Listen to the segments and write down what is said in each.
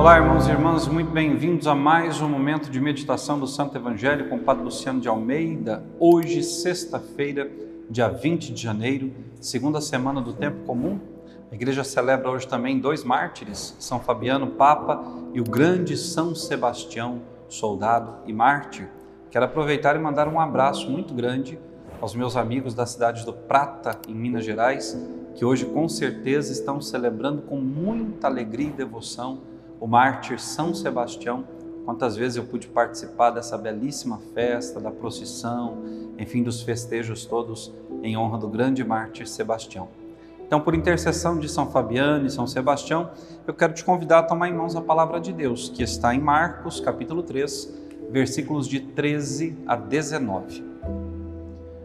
Olá, irmãos e irmãs, muito bem-vindos a mais um momento de meditação do Santo Evangelho com o Padre Luciano de Almeida. Hoje, sexta-feira, dia 20 de janeiro, segunda semana do tempo comum. A igreja celebra hoje também dois mártires, São Fabiano, Papa, e o grande São Sebastião, soldado e mártir. Quero aproveitar e mandar um abraço muito grande aos meus amigos da cidade do Prata, em Minas Gerais, que hoje com certeza estão celebrando com muita alegria e devoção o mártir São Sebastião. Quantas vezes eu pude participar dessa belíssima festa, da procissão, enfim, dos festejos todos em honra do grande mártir Sebastião. Então, por intercessão de São Fabiano e São Sebastião, eu quero te convidar a tomar em mãos a palavra de Deus, que está em Marcos, capítulo 3, versículos de 13 a 19.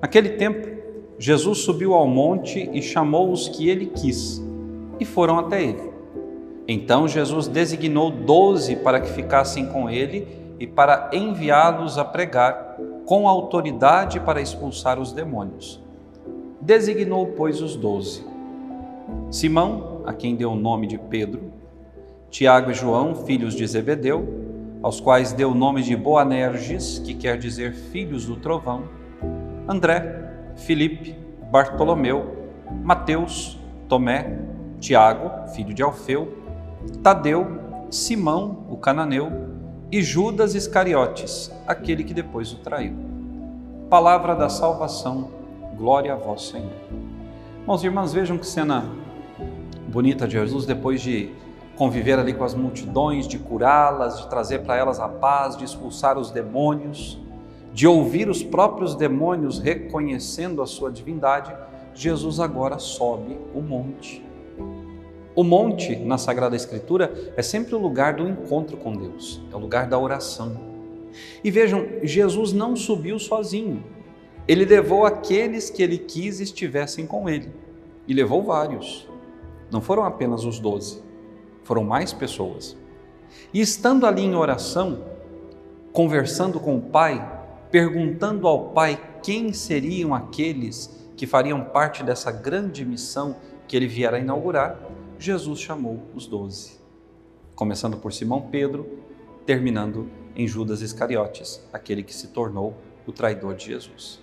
Naquele tempo, Jesus subiu ao monte e chamou os que ele quis, e foram até ele. Então Jesus designou doze para que ficassem com ele e para enviá-los a pregar com autoridade para expulsar os demônios. Designou, pois, os doze: Simão, a quem deu o nome de Pedro, Tiago e João, filhos de Zebedeu, aos quais deu o nome de Boanerges, que quer dizer filhos do trovão, André, Filipe, Bartolomeu, Mateus, Tomé, Tiago, filho de Alfeu, Tadeu, Simão, o cananeu, e Judas Iscariotes, aquele que depois o traiu. Palavra da salvação, glória a vós, Senhor. Irmãos e irmãs, vejam que cena bonita de Jesus depois de conviver ali com as multidões, de curá-las, de trazer para elas a paz, de expulsar os demônios, de ouvir os próprios demônios reconhecendo a sua divindade, Jesus agora sobe o monte o monte na Sagrada Escritura é sempre o lugar do encontro com Deus, é o lugar da oração. E vejam, Jesus não subiu sozinho, ele levou aqueles que ele quis estivessem com ele, e levou vários. Não foram apenas os doze, foram mais pessoas. E estando ali em oração, conversando com o Pai, perguntando ao Pai quem seriam aqueles que fariam parte dessa grande missão que ele viera inaugurar, Jesus chamou os doze, começando por Simão Pedro, terminando em Judas Iscariotes, aquele que se tornou o traidor de Jesus.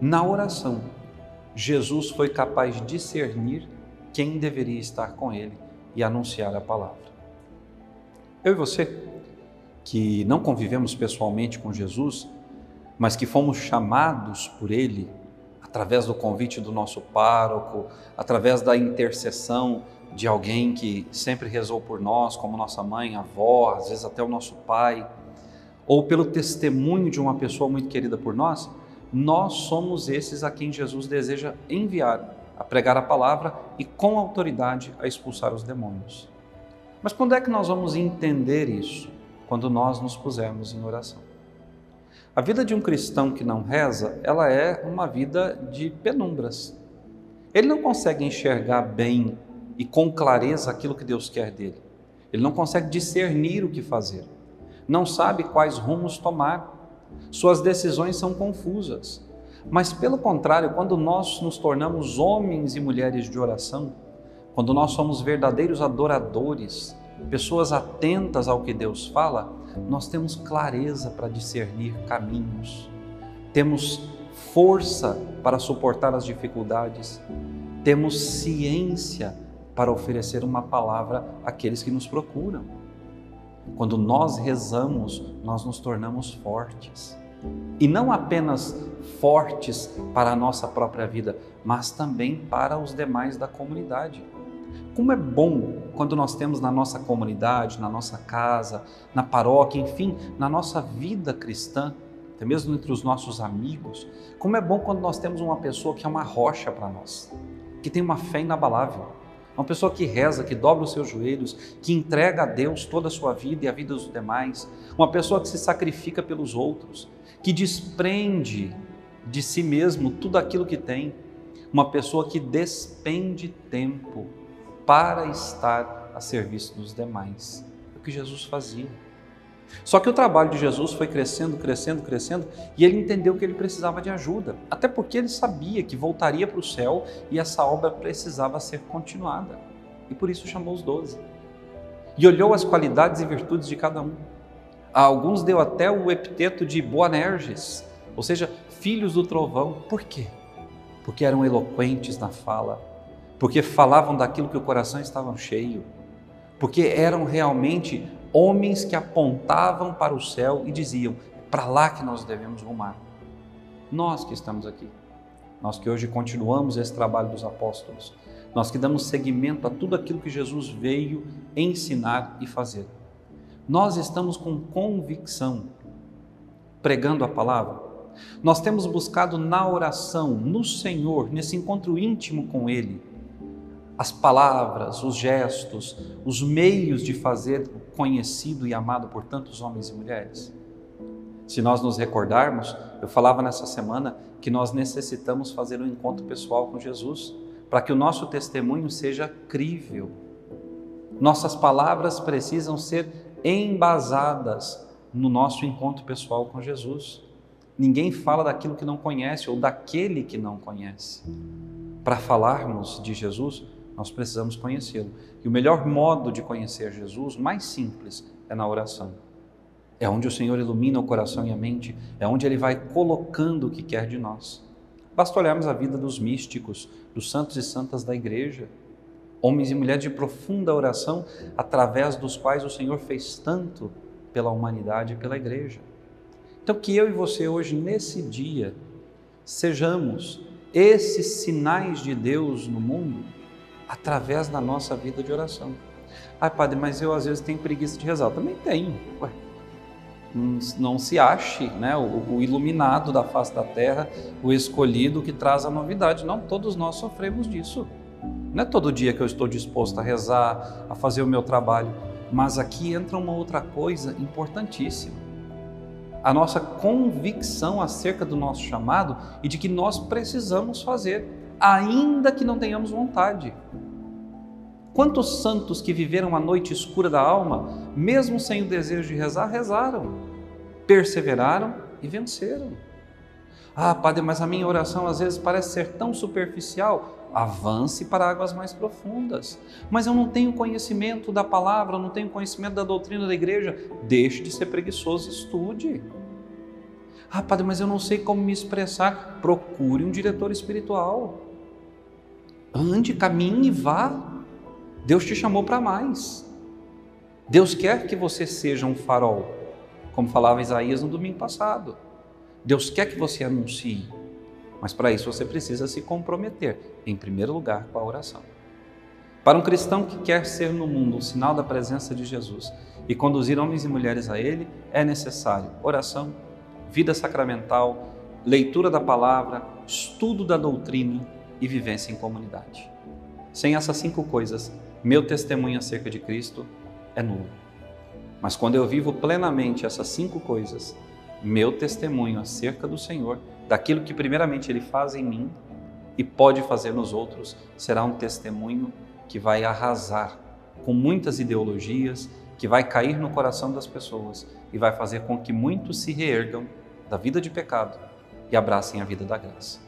Na oração, Jesus foi capaz de discernir quem deveria estar com ele e anunciar a palavra. Eu e você, que não convivemos pessoalmente com Jesus, mas que fomos chamados por ele através do convite do nosso pároco, através da intercessão de alguém que sempre rezou por nós, como nossa mãe, avó, às vezes até o nosso pai, ou pelo testemunho de uma pessoa muito querida por nós, nós somos esses a quem Jesus deseja enviar a pregar a palavra e com autoridade a expulsar os demônios. Mas quando é que nós vamos entender isso? Quando nós nos pusermos em oração. A vida de um cristão que não reza, ela é uma vida de penumbras. Ele não consegue enxergar bem e com clareza aquilo que Deus quer dele. Ele não consegue discernir o que fazer, não sabe quais rumos tomar, suas decisões são confusas. Mas, pelo contrário, quando nós nos tornamos homens e mulheres de oração, quando nós somos verdadeiros adoradores, pessoas atentas ao que Deus fala, nós temos clareza para discernir caminhos, temos força para suportar as dificuldades, temos ciência para oferecer uma palavra àqueles que nos procuram. Quando nós rezamos, nós nos tornamos fortes. E não apenas fortes para a nossa própria vida, mas também para os demais da comunidade. Como é bom quando nós temos na nossa comunidade, na nossa casa, na paróquia, enfim, na nossa vida cristã, até mesmo entre os nossos amigos, como é bom quando nós temos uma pessoa que é uma rocha para nós, que tem uma fé inabalável uma pessoa que reza, que dobra os seus joelhos, que entrega a Deus toda a sua vida e a vida dos demais, uma pessoa que se sacrifica pelos outros, que desprende de si mesmo tudo aquilo que tem, uma pessoa que despende tempo para estar a serviço dos demais. É o que Jesus fazia. Só que o trabalho de Jesus foi crescendo, crescendo, crescendo, e ele entendeu que ele precisava de ajuda, até porque ele sabia que voltaria para o céu e essa obra precisava ser continuada. E por isso chamou os doze. e olhou as qualidades e virtudes de cada um. A alguns deu até o epiteto de Boanerges, ou seja, filhos do trovão. Por quê? Porque eram eloquentes na fala, porque falavam daquilo que o coração estava cheio, porque eram realmente homens que apontavam para o céu e diziam: para lá que nós devemos rumar. Nós que estamos aqui, nós que hoje continuamos esse trabalho dos apóstolos, nós que damos seguimento a tudo aquilo que Jesus veio ensinar e fazer. Nós estamos com convicção pregando a palavra. Nós temos buscado na oração, no Senhor, nesse encontro íntimo com Ele, as palavras, os gestos, os meios de fazer conhecido e amado por tantos homens e mulheres. Se nós nos recordarmos, eu falava nessa semana que nós necessitamos fazer um encontro pessoal com Jesus para que o nosso testemunho seja crível. Nossas palavras precisam ser embasadas no nosso encontro pessoal com Jesus. Ninguém fala daquilo que não conhece ou daquele que não conhece. Para falarmos de Jesus, nós precisamos conhecê-lo. E o melhor modo de conhecer Jesus, mais simples, é na oração. É onde o Senhor ilumina o coração e a mente, é onde Ele vai colocando o que quer de nós. Basta olharmos a vida dos místicos, dos santos e santas da igreja, homens e mulheres de profunda oração, através dos quais o Senhor fez tanto pela humanidade e pela igreja. Então, que eu e você hoje, nesse dia, sejamos esses sinais de Deus no mundo através da nossa vida de oração. Ai, padre, mas eu às vezes tenho preguiça de rezar. Eu também tenho. Ué, não se ache né, o, o, iluminado da face da terra, o escolhido que traz a novidade. Não, todos nós sofremos disso. Não é todo dia que eu estou disposto a rezar, a fazer o meu trabalho, mas aqui entra uma outra coisa importantíssima. A nossa convicção acerca do nosso chamado e de que nós precisamos fazer, ainda que não tenhamos vontade. Quantos santos que viveram a noite escura da alma, mesmo sem o desejo de rezar, rezaram, perseveraram e venceram. Ah, Padre, mas a minha oração às vezes parece ser tão superficial. Avance para águas mais profundas. Mas eu não tenho conhecimento da palavra, não tenho conhecimento da doutrina da igreja. Deixe de ser preguiçoso, estude. Ah, Padre, mas eu não sei como me expressar. Procure um diretor espiritual. Ande, caminhe vá. Deus te chamou para mais. Deus quer que você seja um farol, como falava Isaías no domingo passado. Deus quer que você anuncie, mas para isso você precisa se comprometer, em primeiro lugar, com a oração. Para um cristão que quer ser no mundo um sinal da presença de Jesus e conduzir homens e mulheres a Ele, é necessário oração, vida sacramental, leitura da palavra, estudo da doutrina e vivência em comunidade. Sem essas cinco coisas, meu testemunho acerca de Cristo é nulo. Mas quando eu vivo plenamente essas cinco coisas, meu testemunho acerca do Senhor, daquilo que primeiramente Ele faz em mim e pode fazer nos outros, será um testemunho que vai arrasar com muitas ideologias, que vai cair no coração das pessoas e vai fazer com que muitos se reergam da vida de pecado e abracem a vida da graça.